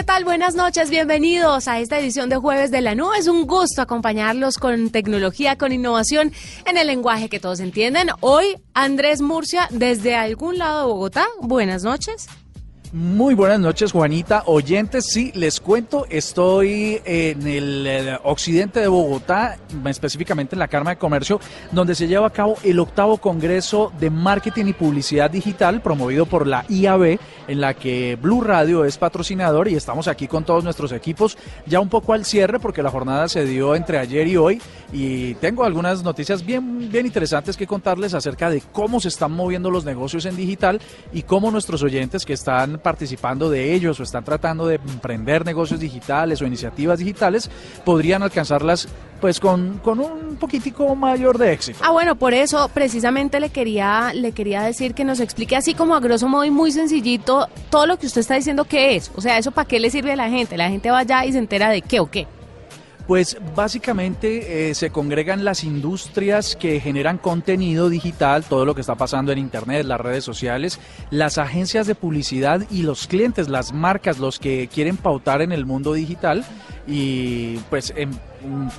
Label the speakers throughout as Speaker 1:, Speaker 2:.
Speaker 1: ¿Qué tal? Buenas noches, bienvenidos a esta edición de Jueves de la Nube. Es un gusto acompañarlos con tecnología, con innovación en el lenguaje que todos entienden. Hoy, Andrés Murcia, desde algún lado de Bogotá. Buenas noches.
Speaker 2: Muy buenas noches, Juanita. Oyentes, sí, les cuento, estoy en el, occidente de Bogotá, específicamente en la Cámara de Comercio, donde se lleva a cabo el octavo Congreso de Marketing y Publicidad Digital, promovido por la IAB, en la que Blue Radio es patrocinador y estamos aquí con todos nuestros equipos, ya un poco al cierre, porque la jornada se dio entre ayer y hoy, y tengo algunas noticias bien, bien interesantes que contarles acerca de cómo se están moviendo los negocios en digital y cómo nuestros oyentes que están participando de ellos o están tratando de emprender negocios digitales o iniciativas digitales, podrían alcanzarlas pues con, con un poquitico mayor de éxito.
Speaker 1: Ah, bueno, por eso precisamente le quería, le quería decir que nos explique así como a grosso modo y muy sencillito todo lo que usted está diciendo que es. O sea, ¿eso para qué le sirve a la gente? La gente va allá y se entera de qué o qué.
Speaker 2: Pues básicamente eh, se congregan las industrias que generan contenido digital, todo lo que está pasando en Internet, las redes sociales, las agencias de publicidad y los clientes, las marcas, los que quieren pautar en el mundo digital. Y pues en Mm,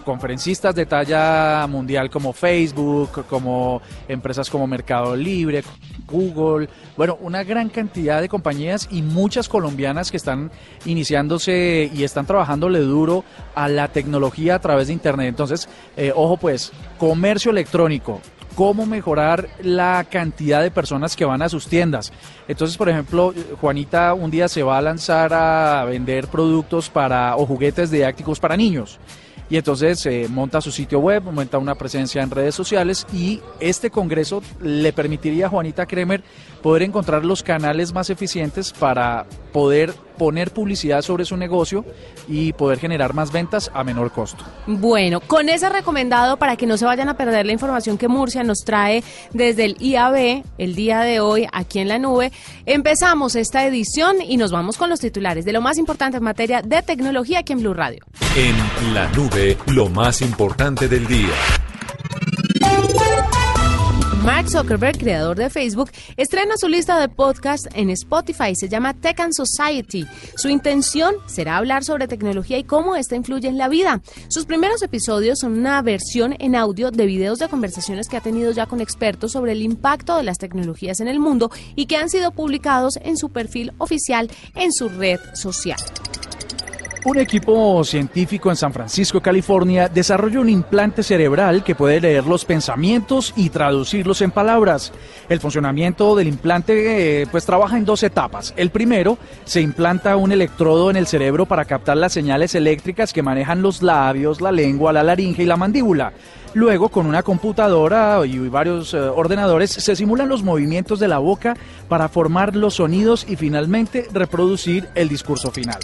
Speaker 2: conferencistas de talla mundial como Facebook, como empresas como Mercado Libre, Google, bueno, una gran cantidad de compañías y muchas colombianas que están iniciándose y están trabajándole duro a la tecnología a través de Internet. Entonces, eh, ojo pues, comercio electrónico, cómo mejorar la cantidad de personas que van a sus tiendas. Entonces, por ejemplo, Juanita un día se va a lanzar a vender productos para o juguetes didácticos para niños y entonces eh, monta su sitio web, monta una presencia en redes sociales y este congreso le permitiría a Juanita Kremer poder encontrar los canales más eficientes para poder poner publicidad sobre su negocio y poder generar más ventas a menor costo.
Speaker 1: Bueno, con ese recomendado para que no se vayan a perder la información que Murcia nos trae desde el IAB el día de hoy aquí en la nube, empezamos esta edición y nos vamos con los titulares de lo más importante en materia de tecnología aquí en Blue Radio.
Speaker 3: En la nube, lo más importante del día.
Speaker 1: Mark Zuckerberg, creador de Facebook, estrena su lista de podcasts en Spotify. Se llama Tech and Society. Su intención será hablar sobre tecnología y cómo esta influye en la vida. Sus primeros episodios son una versión en audio de videos de conversaciones que ha tenido ya con expertos sobre el impacto de las tecnologías en el mundo y que han sido publicados en su perfil oficial en su red social.
Speaker 2: Un equipo científico en San Francisco, California, desarrolló un implante cerebral que puede leer los pensamientos y traducirlos en palabras. El funcionamiento del implante eh, pues trabaja en dos etapas. El primero, se implanta un electrodo en el cerebro para captar las señales eléctricas que manejan los labios, la lengua, la laringe y la mandíbula. Luego, con una computadora y varios eh, ordenadores, se simulan los movimientos de la boca para formar los sonidos y finalmente reproducir el discurso final.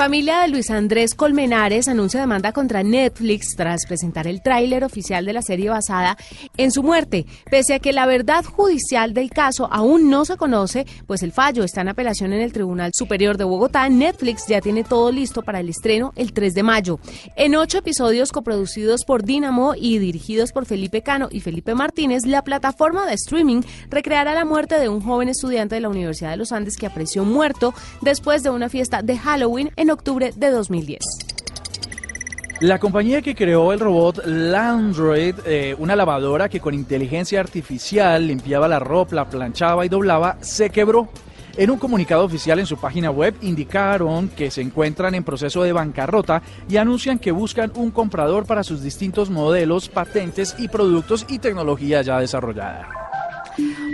Speaker 1: Familia de Luis Andrés Colmenares anuncia demanda contra Netflix tras presentar el tráiler oficial de la serie basada en su muerte. Pese a que la verdad judicial del caso aún no se conoce, pues el fallo está en apelación en el Tribunal Superior de Bogotá, Netflix ya tiene todo listo para el estreno el 3 de mayo. En ocho episodios coproducidos por Dynamo y dirigidos por Felipe Cano y Felipe Martínez, la plataforma de streaming recreará la muerte de un joven estudiante de la Universidad de los Andes que apareció muerto después de una fiesta de Halloween en octubre de 2010.
Speaker 2: La compañía que creó el robot Landroid, eh, una lavadora que con inteligencia artificial limpiaba la ropa, la planchaba y doblaba, se quebró. En un comunicado oficial en su página web indicaron que se encuentran en proceso de bancarrota y anuncian que buscan un comprador para sus distintos modelos, patentes y productos y tecnología ya desarrollada.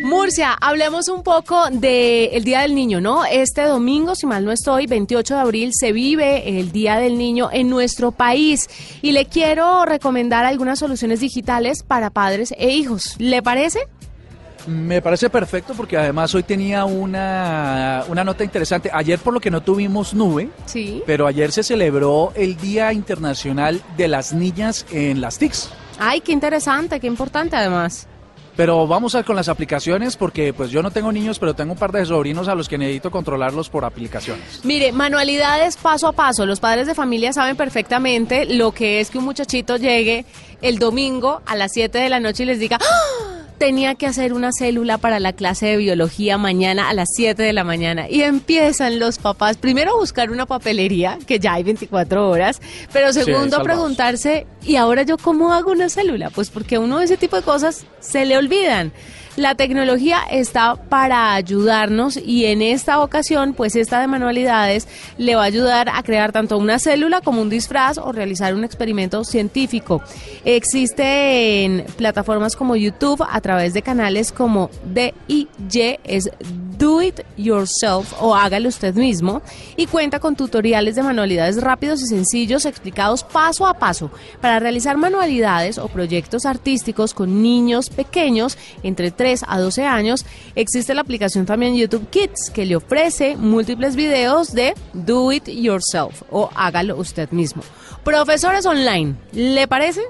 Speaker 1: Murcia, hablemos un poco del Día del Niño, ¿no? Este domingo, si mal no estoy, 28 de abril, se vive el Día del Niño en nuestro país y le quiero recomendar algunas soluciones digitales para padres e hijos. ¿Le parece?
Speaker 2: Me parece perfecto porque además hoy tenía una, una, nota interesante. Ayer por lo que no tuvimos nube,
Speaker 1: sí.
Speaker 2: pero ayer se celebró el Día Internacional de las Niñas en las TICs.
Speaker 1: Ay, qué interesante, qué importante además.
Speaker 2: Pero vamos a con las aplicaciones porque pues yo no tengo niños, pero tengo un par de sobrinos a los que necesito controlarlos por aplicaciones.
Speaker 1: Mire, manualidades paso a paso. Los padres de familia saben perfectamente lo que es que un muchachito llegue el domingo a las 7 de la noche y les diga... ¡Ah! Tenía que hacer una célula para la clase de biología mañana a las 7 de la mañana. Y empiezan los papás primero a buscar una papelería, que ya hay 24 horas, pero segundo a preguntarse, ¿y ahora yo cómo hago una célula? Pues porque uno de ese tipo de cosas se le olvidan. La tecnología está para ayudarnos y en esta ocasión, pues esta de manualidades le va a ayudar a crear tanto una célula como un disfraz o realizar un experimento científico. Existe en plataformas como YouTube a través de canales como DIY, es Do It Yourself o hágalo usted mismo y cuenta con tutoriales de manualidades rápidos y sencillos explicados paso a paso para realizar manualidades o proyectos artísticos con niños pequeños entre 3 a 12 años, existe la aplicación también YouTube Kids que le ofrece múltiples videos de Do It Yourself o hágalo usted mismo. Profesores online, ¿le parece?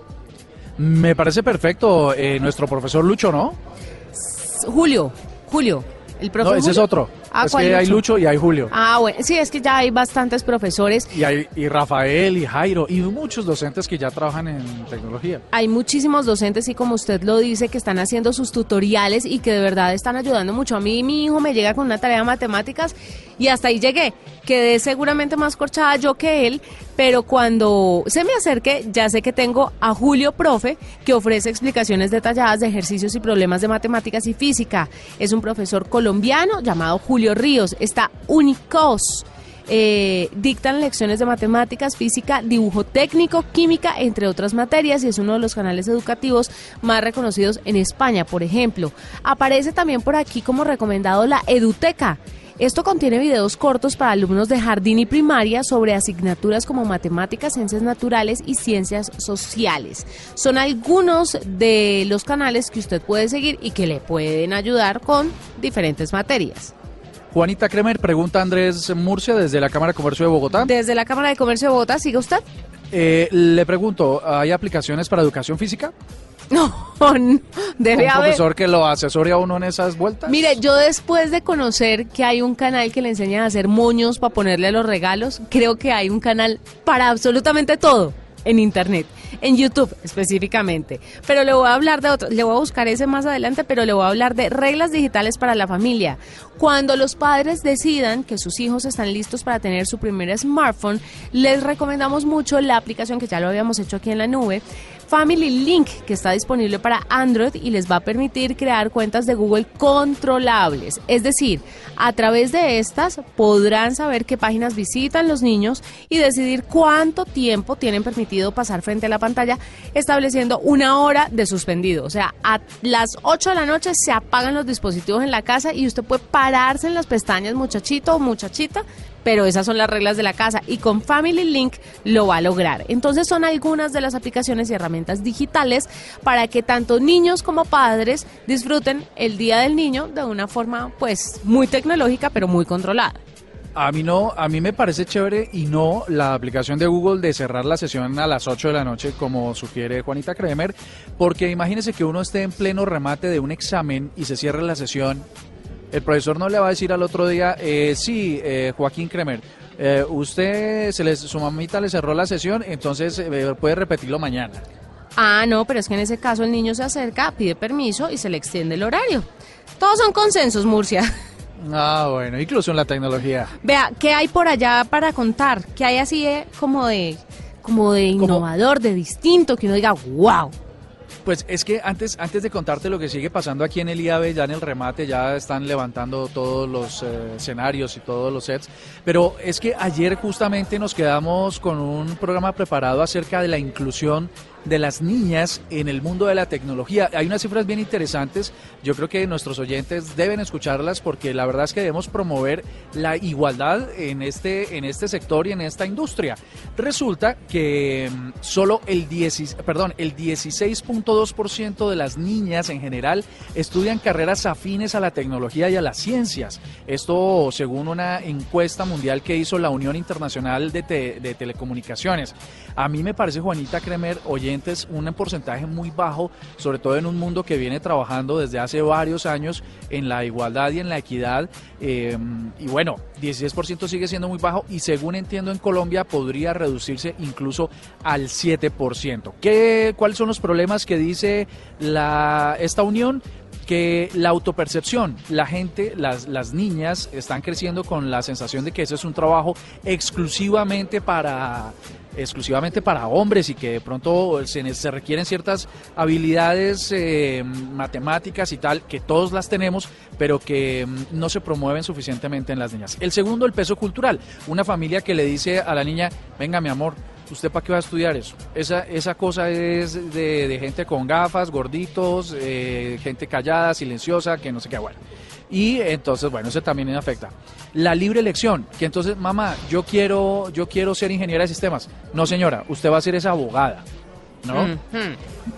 Speaker 2: Me parece perfecto. Eh, nuestro profesor Lucho, ¿no?
Speaker 1: Julio, Julio. El profesor
Speaker 2: no, ese es otro. Ah, es que hay Lucho y hay Julio.
Speaker 1: Ah, bueno, sí, es que ya hay bastantes profesores.
Speaker 2: Y hay y Rafael y Jairo y muchos docentes que ya trabajan en tecnología.
Speaker 1: Hay muchísimos docentes y como usted lo dice, que están haciendo sus tutoriales y que de verdad están ayudando mucho. A mí mi hijo me llega con una tarea de matemáticas y hasta ahí llegué. Quedé seguramente más corchada yo que él, pero cuando se me acerque ya sé que tengo a Julio Profe, que ofrece explicaciones detalladas de ejercicios y problemas de matemáticas y física. Es un profesor colombiano llamado Julio Ríos. Está Unicos. Eh, dictan lecciones de matemáticas, física, dibujo técnico, química, entre otras materias, y es uno de los canales educativos más reconocidos en España, por ejemplo. Aparece también por aquí como recomendado la Eduteca. Esto contiene videos cortos para alumnos de jardín y primaria sobre asignaturas como matemáticas, ciencias naturales y ciencias sociales. Son algunos de los canales que usted puede seguir y que le pueden ayudar con diferentes materias.
Speaker 2: Juanita Kremer, pregunta Andrés Murcia desde la Cámara de Comercio de Bogotá.
Speaker 1: Desde la Cámara de Comercio de Bogotá, ¿sigue usted?
Speaker 2: Eh, le pregunto, ¿hay aplicaciones para educación física?
Speaker 1: No, debe
Speaker 2: ¿Un profesor que lo asesore a uno en esas vueltas?
Speaker 1: Mire, yo después de conocer que hay un canal que le enseña a hacer moños para ponerle a los regalos, creo que hay un canal para absolutamente todo en internet, en YouTube específicamente. Pero le voy a hablar de otro, le voy a buscar ese más adelante, pero le voy a hablar de reglas digitales para la familia. Cuando los padres decidan que sus hijos están listos para tener su primer smartphone, les recomendamos mucho la aplicación que ya lo habíamos hecho aquí en la nube, Family Link, que está disponible para Android y les va a permitir crear cuentas de Google controlables. Es decir, a través de estas podrán saber qué páginas visitan los niños y decidir cuánto tiempo tienen permitido pasar frente a la pantalla, estableciendo una hora de suspendido. O sea, a las 8 de la noche se apagan los dispositivos en la casa y usted puede pararse en las pestañas, muchachito o muchachita, pero esas son las reglas de la casa y con Family Link lo va a lograr. Entonces son algunas de las aplicaciones y herramientas digitales para que tanto niños como padres disfruten el Día del Niño de una forma pues muy tecnológica pero muy controlada.
Speaker 2: A mí no, a mí me parece chévere y no la aplicación de Google de cerrar la sesión a las 8 de la noche como sugiere Juanita Kremer, porque imagínese que uno esté en pleno remate de un examen y se cierre la sesión el profesor no le va a decir al otro día, eh, sí, eh, Joaquín Kremer, eh, usted, se les, su mamita le cerró la sesión, entonces eh, puede repetirlo mañana.
Speaker 1: Ah, no, pero es que en ese caso el niño se acerca, pide permiso y se le extiende el horario. Todos son consensos, Murcia.
Speaker 2: Ah, bueno, incluso en la tecnología.
Speaker 1: Vea, ¿qué hay por allá para contar? ¿Qué hay así como de como de innovador, de distinto, que uno diga, wow?
Speaker 2: Pues es que antes, antes de contarte lo que sigue pasando aquí en el IAB, ya en el remate, ya están levantando todos los eh, escenarios y todos los sets, pero es que ayer justamente nos quedamos con un programa preparado acerca de la inclusión de las niñas en el mundo de la tecnología. Hay unas cifras bien interesantes, yo creo que nuestros oyentes deben escucharlas porque la verdad es que debemos promover la igualdad en este, en este sector y en esta industria. Resulta que mm, solo el, 10, perdón, el 16.2% de las niñas en general estudian carreras afines a la tecnología y a las ciencias. Esto según una encuesta mundial que hizo la Unión Internacional de, de Telecomunicaciones. A mí me parece, Juanita Kremer, oyente, sobresalientes, un porcentaje muy bajo, sobre todo en un mundo que viene trabajando desde hace varios años en la igualdad y en la equidad. Eh, y bueno, 16% sigue siendo muy bajo y según entiendo en Colombia podría reducirse incluso al 7%. ¿Qué, ¿Cuáles son los problemas que dice esta unión? que la autopercepción, la gente, las, las niñas están creciendo con la sensación de que ese es un trabajo exclusivamente para exclusivamente para hombres y que de pronto se, requieren ciertas habilidades eh, matemáticas y tal, que todos las tenemos, pero que mm, no se promueven suficientemente en las niñas. El segundo, el peso cultural. Una familia que le dice a la niña, venga mi amor, ¿usted para qué va a estudiar eso? Esa, esa cosa es de, gente con gafas, gorditos, eh, gente callada, silenciosa, que no sé qué, bueno. Y entonces, bueno, eso también afecta. La libre elección, que entonces, mamá, yo quiero, yo quiero ser ingeniera de sistemas. No, señora, usted va a ser esa abogada. ¿no?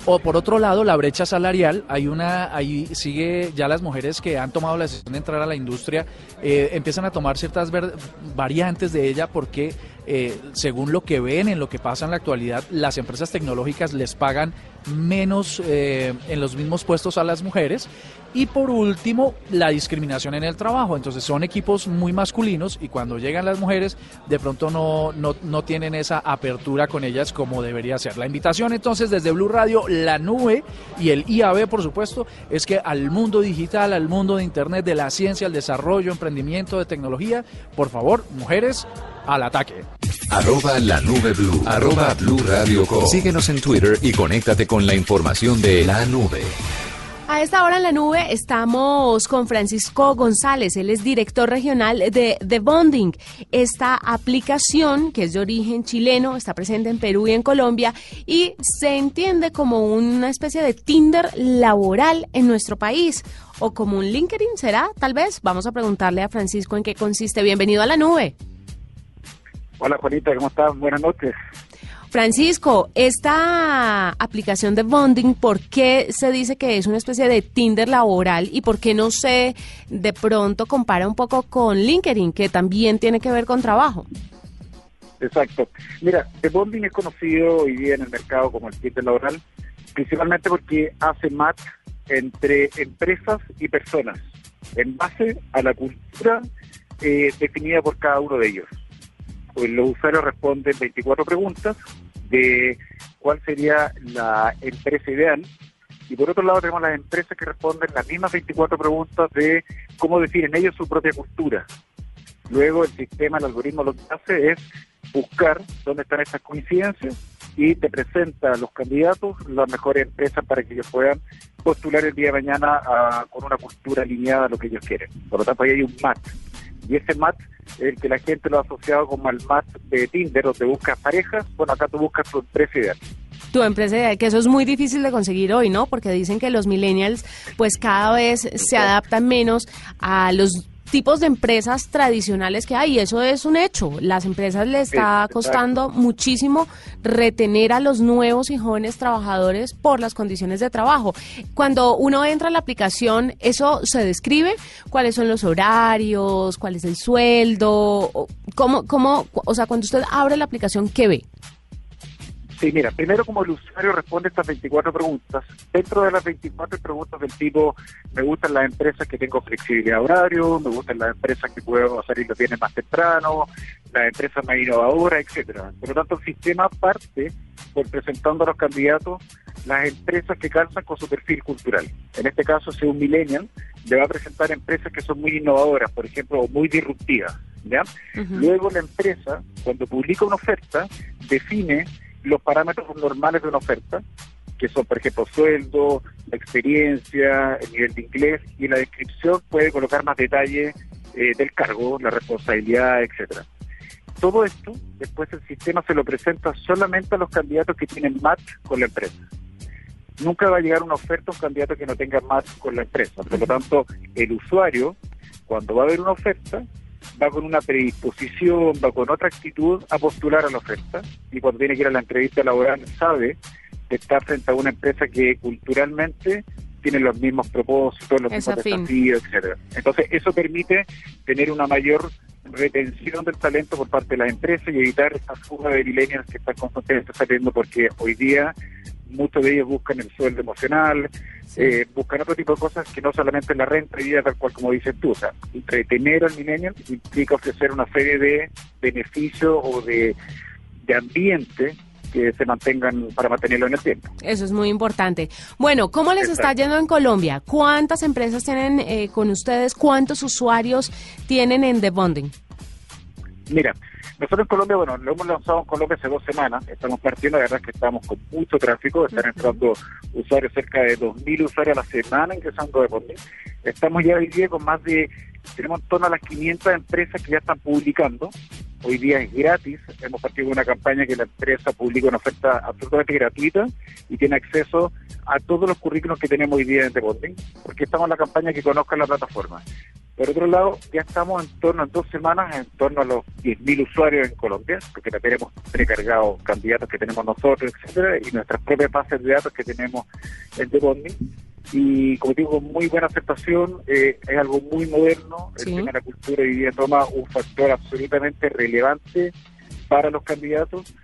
Speaker 2: O por otro lado, la brecha salarial, hay una, ahí sigue ya las mujeres que han tomado la decisión de entrar a la industria, eh, empiezan a tomar ciertas variantes de ella porque eh, según lo que ven en lo que pasa en la actualidad, las empresas tecnológicas les pagan menos eh, en los mismos puestos a las mujeres. Y por último, la discriminación en el trabajo. Entonces son equipos muy masculinos y cuando llegan las mujeres, de pronto no, no, no tienen esa apertura con ellas como debería ser. La invitación entonces desde Blue Radio, la nube y el IAB, por supuesto, es que al mundo digital, al mundo de Internet, de la ciencia, el desarrollo, emprendimiento, de tecnología, por favor, mujeres, al ataque.
Speaker 3: Arroba la nube blue. Arroba blue radio Síguenos en Twitter y conéctate con la información de la nube.
Speaker 1: A esta hora en la nube estamos con Francisco González, él es director regional de The Bonding. Esta aplicación, que es de origen chileno, está presente en Perú y en Colombia y se entiende como una especie de Tinder laboral en nuestro país o como un LinkedIn, ¿será? Tal vez. Vamos a preguntarle a Francisco en qué consiste. Bienvenido a la nube.
Speaker 4: Hola Juanita, ¿cómo estás? Buenas noches.
Speaker 1: Francisco, esta aplicación de bonding, ¿por qué se dice que es una especie de Tinder laboral y por qué no se de pronto compara un poco con LinkedIn, que también tiene que ver con trabajo?
Speaker 4: Exacto. Mira, The Bonding es conocido hoy día en el mercado como el Tinder laboral, principalmente porque hace match entre empresas y personas, en base a la cultura eh, definida por cada uno de ellos. Pues los usuarios responden 24 preguntas de cuál sería la empresa ideal. Y por otro lado tenemos las empresas que responden las mismas 24 preguntas de cómo definen ellos su propia cultura. Luego el sistema, el algoritmo lo que hace es buscar dónde están esas coincidencias y te presenta a los candidatos las mejores empresas para que ellos puedan postular el día de mañana con una cultura alineada a lo que ellos quieren. Por lo tanto, ahí hay un match. Y ese match el que la gente lo ha asociado como el match de Tinder, donde buscas parejas, bueno, acá tú buscas tu empresa ideal.
Speaker 1: Tu empresa ideal, que eso es muy difícil de conseguir hoy, ¿no? Porque dicen que los millennials pues cada vez se adaptan menos a los tipos de empresas tradicionales que hay. Eso es un hecho. Las empresas le está costando muchísimo retener a los nuevos y jóvenes trabajadores por las condiciones de trabajo. Cuando uno entra a la aplicación, eso se describe, cuáles son los horarios, cuál es el sueldo, cómo, cómo, o sea, cuando usted abre la aplicación, ¿qué ve?
Speaker 4: Sí, mira, primero como el usuario responde estas 24 preguntas, dentro de las 24 preguntas del tipo, me gustan las empresas que tengo flexibilidad horario, me gustan las empresas que puedo salir los viernes más temprano, las empresas más innovadoras, etcétera. Por lo tanto, el sistema parte por presentando a los candidatos las empresas que calzan con su perfil cultural. En este caso, si un millennial le va a presentar empresas que son muy innovadoras, por ejemplo, o muy disruptivas. ¿ya? Luego la empresa, cuando publica una oferta, define los parámetros normales de una oferta, que son, por ejemplo, sueldo, la experiencia, el nivel de inglés, y la descripción puede colocar más detalle eh, del cargo, la responsabilidad, etcétera. Todo esto, después el sistema se lo presenta solamente a los candidatos que tienen match con la empresa. Nunca va a llegar una oferta a un candidato que no tenga match con la empresa. Por lo tanto, el usuario, cuando va a ver una oferta, va con una predisposición, va con otra actitud a postular a la oferta y cuando tiene que ir a la entrevista laboral sabe que está frente a una empresa que culturalmente tiene los mismos propósitos, los mismos desafíos, etcétera. Entonces eso permite tener una mayor retención del talento por parte de las empresas y evitar esta fuga de millennials que están constantemente saliendo porque hoy día muchos de ellos buscan el sueldo emocional, eh, buscan otro tipo de cosas que no solamente la renta y vida tal cual como dices tú. O sea, retener al millennial implica ofrecer una serie de beneficios o de, de ambiente que se mantengan para mantenerlo en el tiempo.
Speaker 1: Eso es muy importante. Bueno, ¿cómo les está yendo en Colombia? ¿Cuántas empresas tienen eh, con ustedes? ¿Cuántos usuarios tienen en The Bonding?
Speaker 4: Mira, nosotros en Colombia, bueno, lo hemos lanzado en Colombia hace dos semanas, estamos partiendo, la verdad es que estamos con mucho tráfico, están entrando usuarios, cerca de 2.000 usuarios a la semana ingresando de Bonding. Estamos ya hoy día con más de, tenemos en torno a las 500 empresas que ya están publicando, hoy día es gratis. Hemos partido una campaña que la empresa publica una oferta absolutamente gratuita y tiene acceso a todos los currículos que tenemos hoy día en The Bonding, porque estamos en la campaña que conozcan la plataforma. Por otro lado, ya estamos en torno a dos semanas, en torno a los 10.000 usuarios en Colombia, porque ya tenemos precargados candidatos que tenemos nosotros, etcétera, y nuestras propias bases de datos que tenemos en The Bonding y como digo, muy buena aceptación, eh, es algo muy moderno, el tema de la cultura hoy día toma un factor absolutamente relevante para los candidatos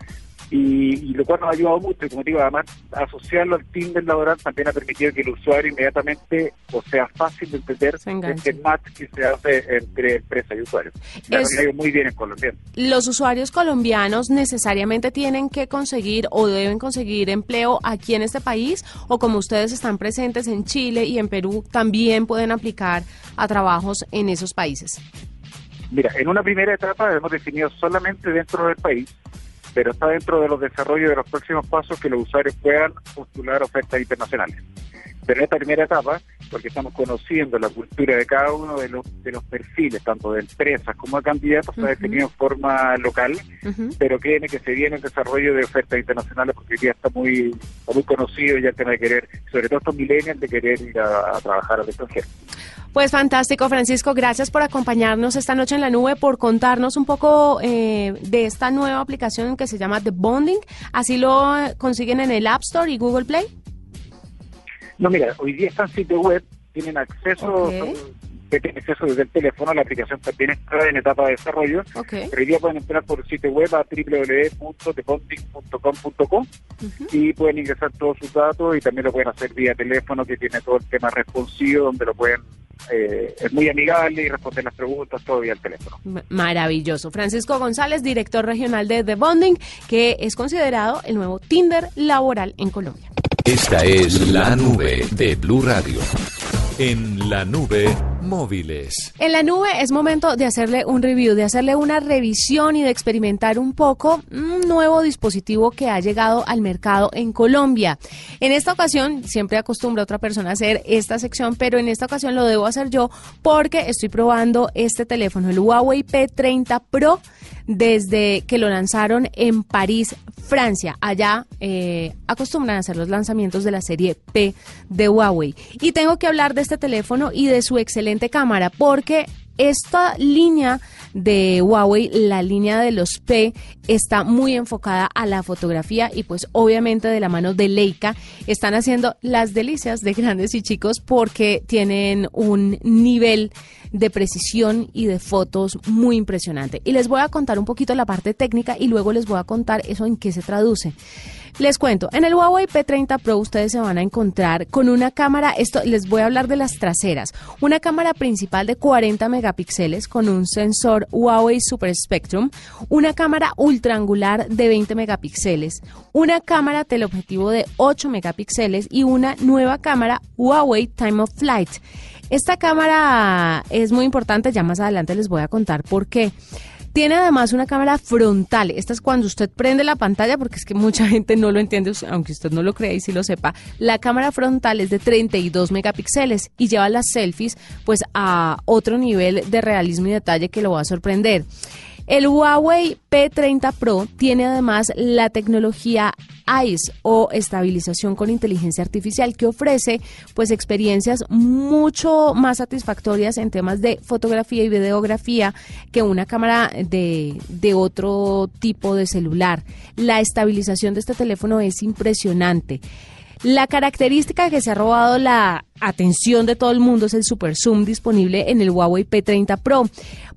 Speaker 4: y, lo cual nos ha ayudado mucho, y como digo, además asociarlo al Tinder laboral también ha permitido que el usuario inmediatamente, o sea, fácil de entender este match que se hace entre empresa y usuario. Es, muy bien en Colombia.
Speaker 1: ¿Los usuarios colombianos necesariamente tienen que conseguir o deben conseguir empleo aquí en este país? ¿O como ustedes están presentes en Chile y en Perú, también pueden aplicar a trabajos en esos países?
Speaker 4: Mira, en una primera etapa hemos definido solamente dentro del país pero está dentro de los desarrollos de los próximos pasos que los usuarios puedan postular ofertas internacionales. Pero en esta primera etapa, porque estamos conociendo la cultura de cada uno de los, de los perfiles, tanto de empresas como de candidatos, se ha definido en forma local, pero créeme que se viene el desarrollo de ofertas internacionales porque día está muy, muy conocido ya el tema de querer, sobre todo estos millennials, de querer ir a trabajar al extranjero.
Speaker 1: Pues fantástico, Francisco. Gracias por acompañarnos esta noche en la nube, por contarnos un poco eh, de esta nueva aplicación que se llama The Bonding. ¿Así lo consiguen en el App Store y Google Play?
Speaker 4: No, mira, hoy día están sitio web, tienen acceso, tienen acceso desde el teléfono, la aplicación también está en etapa de desarrollo, pero hoy día pueden entrar por el sitio web a www.thebonding.com.co y pueden ingresar todos sus datos y también lo pueden hacer vía teléfono que tiene todo el tema responsivo donde lo pueden eh, es muy amigable y responde las preguntas todo vía el teléfono.
Speaker 1: Maravilloso. Francisco González, director regional de The Bonding, que es considerado el nuevo Tinder laboral en Colombia.
Speaker 3: Esta es la nube de Blue Radio. En la nube móviles.
Speaker 1: En la nube es momento de hacerle un review, de hacerle una revisión y de experimentar un poco un nuevo dispositivo que ha llegado al mercado en Colombia. En esta ocasión, siempre acostumbra otra persona a hacer esta sección, pero en esta ocasión lo debo hacer yo porque estoy probando este teléfono, el Huawei P30 Pro desde que lo lanzaron en París, Francia. Allá eh, acostumbran a hacer los lanzamientos de la serie P de Huawei. Y tengo que hablar de este teléfono y de su excelente cámara porque esta línea de Huawei, la línea de los P, está muy enfocada a la fotografía y pues obviamente de la mano de Leica están haciendo las delicias de grandes y chicos porque tienen un nivel de precisión y de fotos muy impresionante. Y les voy a contar un poquito la parte técnica y luego les voy a contar eso en qué se traduce. Les cuento, en el Huawei P30 Pro ustedes se van a encontrar con una cámara, esto les voy a hablar de las traseras, una cámara principal de 40 megapíxeles con un sensor Huawei Super Spectrum, una cámara ultra angular de 20 megapíxeles, una cámara teleobjetivo de 8 megapíxeles y una nueva cámara Huawei Time of Flight. Esta cámara es muy importante, ya más adelante les voy a contar por qué. Tiene además una cámara frontal. Esta es cuando usted prende la pantalla, porque es que mucha gente no lo entiende, aunque usted no lo crea y si lo sepa. La cámara frontal es de 32 megapíxeles y lleva las selfies pues a otro nivel de realismo y detalle que lo va a sorprender. El Huawei P30 Pro tiene además la tecnología ICE o estabilización con inteligencia artificial que ofrece pues experiencias mucho más satisfactorias en temas de fotografía y videografía que una cámara de, de otro tipo de celular. La estabilización de este teléfono es impresionante. La característica que se ha robado la atención de todo el mundo es el super zoom disponible en el Huawei P30 Pro,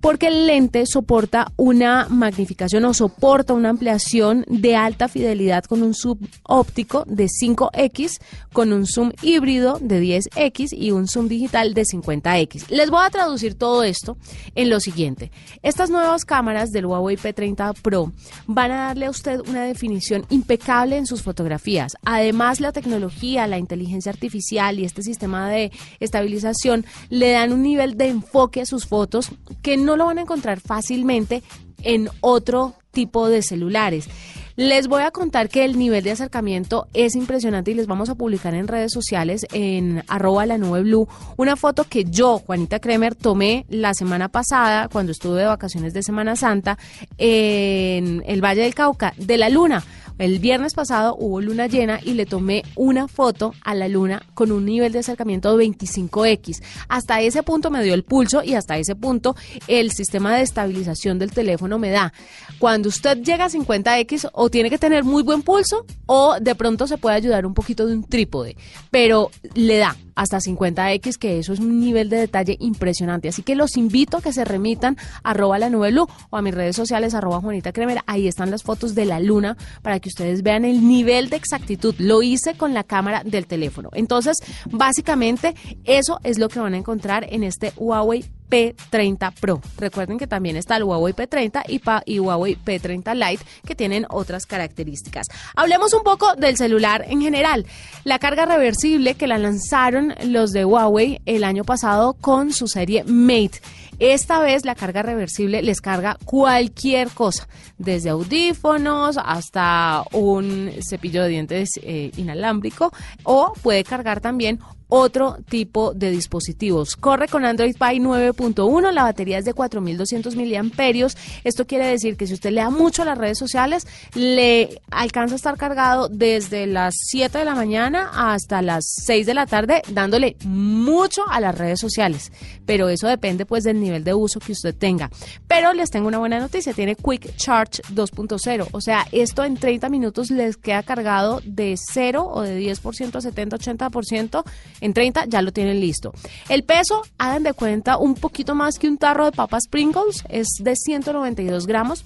Speaker 1: porque el lente soporta una magnificación o soporta una ampliación de alta fidelidad con un zoom óptico de 5X, con un zoom híbrido de 10X y un zoom digital de 50X. Les voy a traducir todo esto en lo siguiente. Estas nuevas cámaras del Huawei P30 Pro van a darle a usted una definición impecable en sus fotografías. Además, la tecnología, la inteligencia artificial y este sistema de estabilización le dan un nivel de enfoque a sus fotos que no lo van a encontrar fácilmente en otro tipo de celulares. Les voy a contar que el nivel de acercamiento es impresionante y les vamos a publicar en redes sociales en arroba la nube blue una foto que yo, Juanita Kremer, tomé la semana pasada cuando estuve de vacaciones de Semana Santa en el Valle del Cauca de la Luna. El viernes pasado hubo luna llena y le tomé una foto a la luna con un nivel de acercamiento de 25x. Hasta ese punto me dio el pulso y hasta ese punto el sistema de estabilización del teléfono me da. Cuando usted llega a 50x o tiene que tener muy buen pulso o de pronto se puede ayudar un poquito de un trípode, pero le da hasta 50x, que eso es un nivel de detalle impresionante. Así que los invito a que se remitan a la nube o a mis redes sociales arroba Juanita Cremer. Ahí están las fotos de la luna para que ustedes vean el nivel de exactitud. Lo hice con la cámara del teléfono. Entonces, básicamente, eso es lo que van a encontrar en este Huawei P30 Pro. Recuerden que también está el Huawei P30 y, y, Huawei P30 Lite que tienen otras características. Hablemos un poco del celular en general. La carga reversible que la lanzaron los de Huawei el año pasado con su serie Mate. Esta vez la carga reversible les carga cualquier cosa, desde audífonos hasta un cepillo de dientes eh, inalámbrico o puede cargar también otro tipo de dispositivos. Corre con Android Pie 9.1, la batería es de 4200 miliamperios. Esto quiere decir que si usted le da mucho a las redes sociales, le alcanza a estar cargado desde las 7 de la mañana hasta las 6 de la tarde, dándole mucho a las redes sociales. Pero eso depende pues del nivel de uso que usted tenga. Pero les tengo una buena noticia, tiene Quick Charge 2.0, o sea, esto en 30 minutos les queda cargado de 0 o de 10% a 70-80% en 30 ya lo tienen listo. El peso, hagan de cuenta, un poquito más que un tarro de papas Pringles, es de 192 gramos.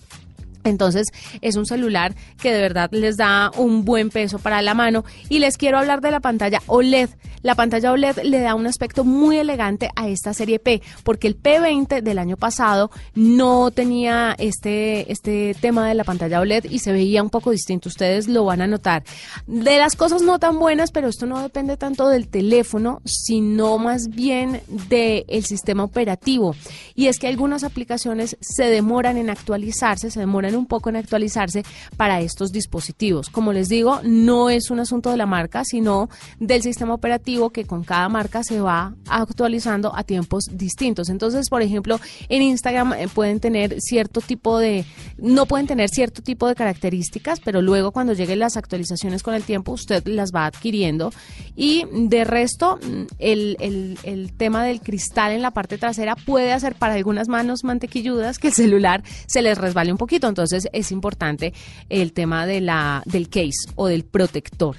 Speaker 1: Entonces es un celular que de verdad les da un buen peso para la mano. Y les quiero hablar de la pantalla OLED. La pantalla OLED le da un aspecto muy elegante a esta serie P, porque el P20 del año pasado no tenía este, este tema de la pantalla OLED y se veía un poco distinto. Ustedes lo van a notar. De las cosas no tan buenas, pero esto no depende tanto del teléfono, sino más bien del sistema operativo. Y es que algunas aplicaciones se demoran en actualizarse, se demoran un poco en actualizarse para estos dispositivos. Como les digo, no es un asunto de la marca, sino del sistema operativo que con cada marca se va actualizando a tiempos distintos. Entonces, por ejemplo, en Instagram eh, pueden tener cierto tipo de, no pueden tener cierto tipo de características, pero luego cuando lleguen las actualizaciones con el tiempo, usted las va adquiriendo. Y de resto, mm, el, el, tema del cristal en la parte trasera puede hacer para algunas manos mantequilludas que el celular se les resbale un poquito. Entonces, entonces es importante el tema de la, del case o del protector.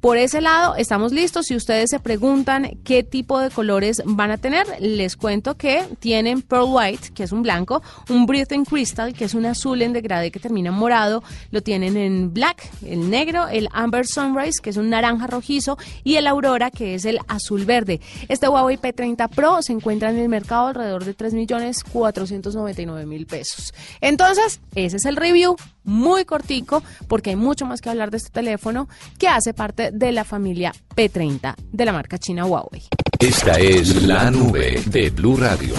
Speaker 1: Por ese lado, estamos listos. Si ustedes se preguntan qué tipo de colores van a tener, les cuento que tienen Pearl White, que es un blanco, un Breathing Crystal, que es un azul en degradé que termina morado, lo tienen en black, el negro, el Amber Sunrise, que es un naranja rojizo, y el Aurora, que es el azul verde. Este Huawei P30 Pro se encuentra en el mercado alrededor de 3.499.000 pesos. Entonces, ese es el review muy cortico porque hay mucho más que hablar de este teléfono que hace parte de la familia P30 de la marca china Huawei.
Speaker 3: Esta es la nube de Blue Radio.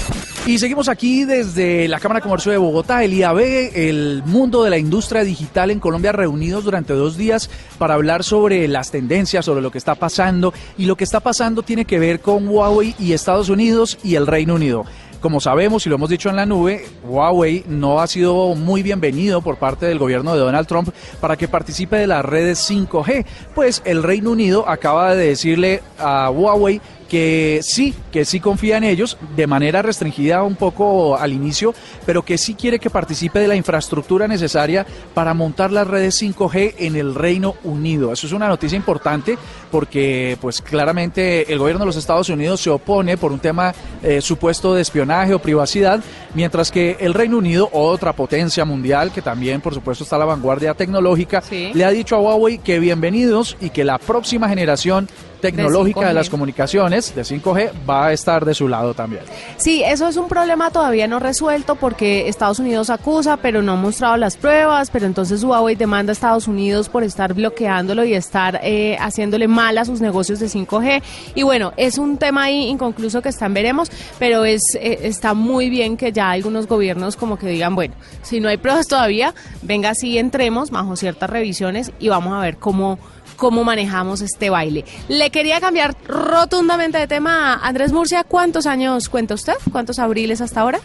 Speaker 2: Y seguimos aquí desde la Cámara de Comercio de Bogotá, el IAB, el mundo de la industria digital en Colombia, reunidos durante dos días para hablar sobre las tendencias, sobre lo que está pasando. Y lo que está pasando tiene que ver con Huawei y Estados Unidos y el Reino Unido. Como sabemos y lo hemos dicho en la nube, Huawei no ha sido muy bienvenido por parte del gobierno de Donald Trump para que participe de las redes 5G, pues el Reino Unido acaba de decirle a Huawei que sí, que sí confía en ellos, de manera restringida un poco al inicio, pero que sí quiere que participe de la infraestructura necesaria para montar las redes 5G en el Reino Unido. Eso es una noticia importante porque pues claramente el gobierno de los Estados Unidos se opone por un tema eh, supuesto de espionaje o privacidad, mientras que el Reino Unido, otra potencia mundial que también por supuesto está a la vanguardia tecnológica, le ha dicho a Huawei que bienvenidos y que la próxima generación tecnológica de, las comunicaciones de 5G va a estar de su lado también.
Speaker 1: Sí, eso es un problema todavía no resuelto porque Estados Unidos acusa, pero no ha mostrado las pruebas, pero entonces Huawei demanda a Estados Unidos por estar bloqueándolo y estar eh, haciéndole mal a sus negocios de 5G. Y bueno, es un tema ahí inconcluso que están veremos, pero es eh, está muy bien que ya algunos gobiernos como que digan, bueno, si no hay pruebas todavía, venga así entremos bajo ciertas revisiones y vamos a ver cómo cómo manejamos este baile. Le quería cambiar rotundamente de tema a Andrés Murcia. ¿Cuántos años cuenta usted? ¿Cuántos abriles hasta ahora?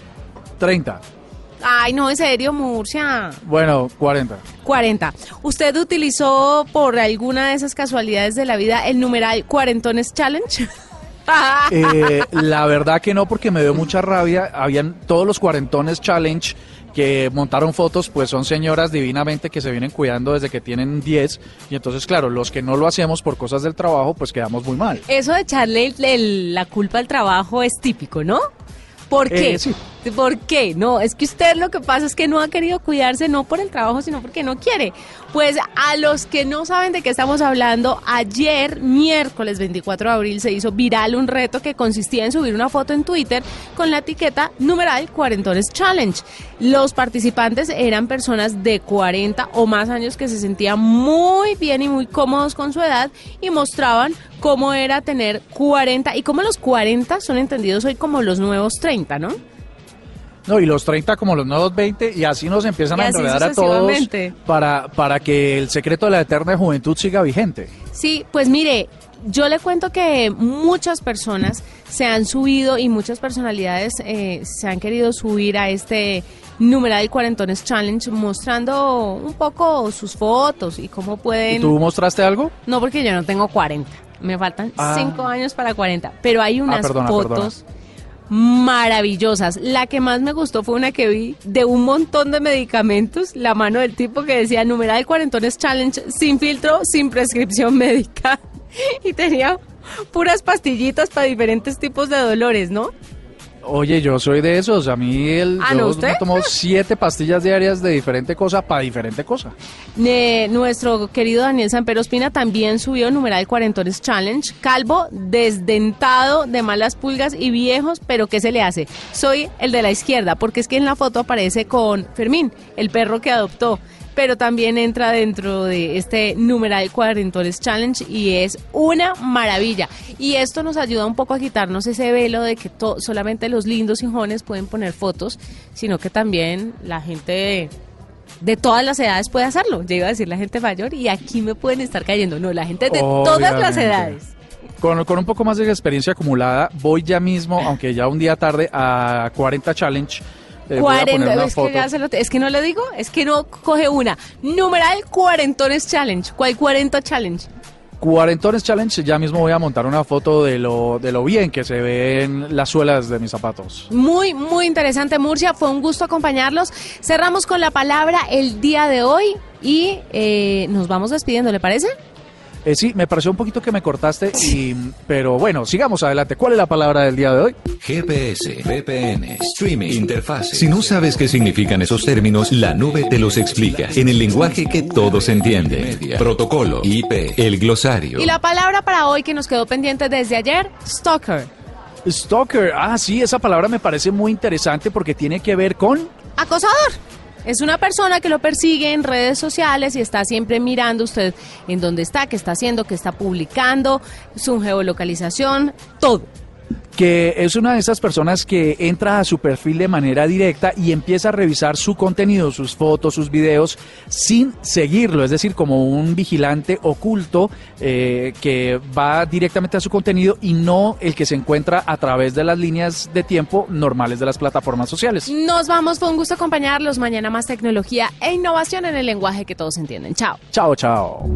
Speaker 2: 30.
Speaker 1: Ay, no, en serio, Murcia.
Speaker 2: Bueno, 40.
Speaker 1: 40. ¿Usted utilizó por alguna de esas casualidades de la vida el numeral Cuarentones Challenge?
Speaker 2: Eh, la verdad que no, porque me dio mucha rabia. Habían todos los Cuarentones Challenge que montaron fotos, pues son señoras divinamente que se vienen cuidando desde que tienen 10 y entonces, claro, los que no lo hacemos por cosas del trabajo, pues quedamos muy mal.
Speaker 1: Eso de echarle la culpa al trabajo es típico, ¿no? ¿Por qué?
Speaker 2: Eh, sí.
Speaker 1: ¿Por qué? No, es que usted lo que pasa es que no ha querido cuidarse no por el trabajo, sino porque no quiere. Pues a los que no saben de qué estamos hablando, ayer, miércoles 24 de abril, se hizo viral un reto que consistía en subir una foto en Twitter con la etiqueta numeral Cuarentones Challenge. Los participantes eran personas de 40 o más años que se sentían muy bien y muy cómodos con su edad y mostraban cómo era tener 40 y cómo los 40 son entendidos hoy como los nuevos 30, ¿no?
Speaker 2: No, y los 30 como los nuevos 20 y así nos empiezan a enredar a todos para, para que el secreto de la eterna juventud siga vigente.
Speaker 1: Sí, pues mire, yo le cuento que muchas personas se han subido y muchas personalidades eh, se han querido subir a este numeral Cuarentones Challenge mostrando un poco sus fotos y cómo pueden...
Speaker 2: ¿Y ¿Tú mostraste algo?
Speaker 1: No, porque yo no tengo 40. Me faltan 5 ah. años para 40. Pero hay unas ah, fotos maravillosas. La que más me gustó fue una que vi de un montón de medicamentos, la mano del tipo que decía numeral cuarentones challenge sin filtro, sin prescripción médica. Y tenía puras pastillitas para diferentes tipos de dolores, ¿no?
Speaker 2: Oye, yo soy de esos. A mí el, ¿Ah, yo me tomo siete pastillas diarias de diferente cosa para diferente cosa.
Speaker 1: nuestro querido Daniel Samper Ospina también subió numeral Cuarentones Challenge. Calvo, desdentado, de malas pulgas y viejos, pero ¿qué se le hace? Soy el de la izquierda, porque es que en la foto aparece con Fermín, el perro que adoptó pero también entra dentro de este numeral Cuarentones Challenge y es una maravilla. Y esto nos ayuda un poco a quitarnos ese velo de que solamente los lindos y jóvenes pueden poner fotos, sino que también la gente de, todas las edades puede hacerlo. Yo iba a decir la gente mayor y aquí me pueden estar cayendo. No, la gente de todas las edades.
Speaker 2: Con, con, un poco más de experiencia acumulada, voy ya mismo, aunque ya un día tarde, a 40 Challenge
Speaker 1: 40, es, que no le digo, es que no coge una. Numeral Cuarentones Challenge. ¿Cuál 40 Challenge?
Speaker 2: Cuarentones Challenge, ya mismo voy a montar una foto de lo, de lo bien que se ven las suelas de mis zapatos.
Speaker 1: Muy, muy interesante, Murcia. Fue un gusto acompañarlos. Cerramos con la palabra el día de hoy y eh, nos vamos despidiendo, ¿le parece?
Speaker 2: Eh, sí, me pareció un poquito que me cortaste, y, pero bueno, sigamos adelante. ¿Cuál es la palabra del día de hoy?
Speaker 3: GPS, VPN, streaming, interfaz. Si no sabes qué significan esos términos, la nube te los explica en el lenguaje que todos entienden. Protocolo, IP, el glosario.
Speaker 1: Y la palabra para hoy que nos quedó pendiente desde ayer, stalker.
Speaker 2: Stalker, ah, sí, esa palabra me parece muy interesante porque tiene que ver con...
Speaker 1: Acosador. Es una persona que lo persigue en redes sociales y está siempre mirando usted en dónde está, qué está haciendo, qué está publicando, su geolocalización, todo
Speaker 2: que es una de esas personas que entra a su perfil de manera directa y empieza a revisar su contenido, sus fotos, sus videos, sin seguirlo, es decir, como un vigilante oculto eh, que va directamente a su contenido y no el que se encuentra a través de las líneas de tiempo normales de las plataformas sociales.
Speaker 1: Nos vamos, fue un gusto acompañarlos. Mañana más tecnología e innovación en el lenguaje que todos entienden. Chao.
Speaker 2: Chao, chao.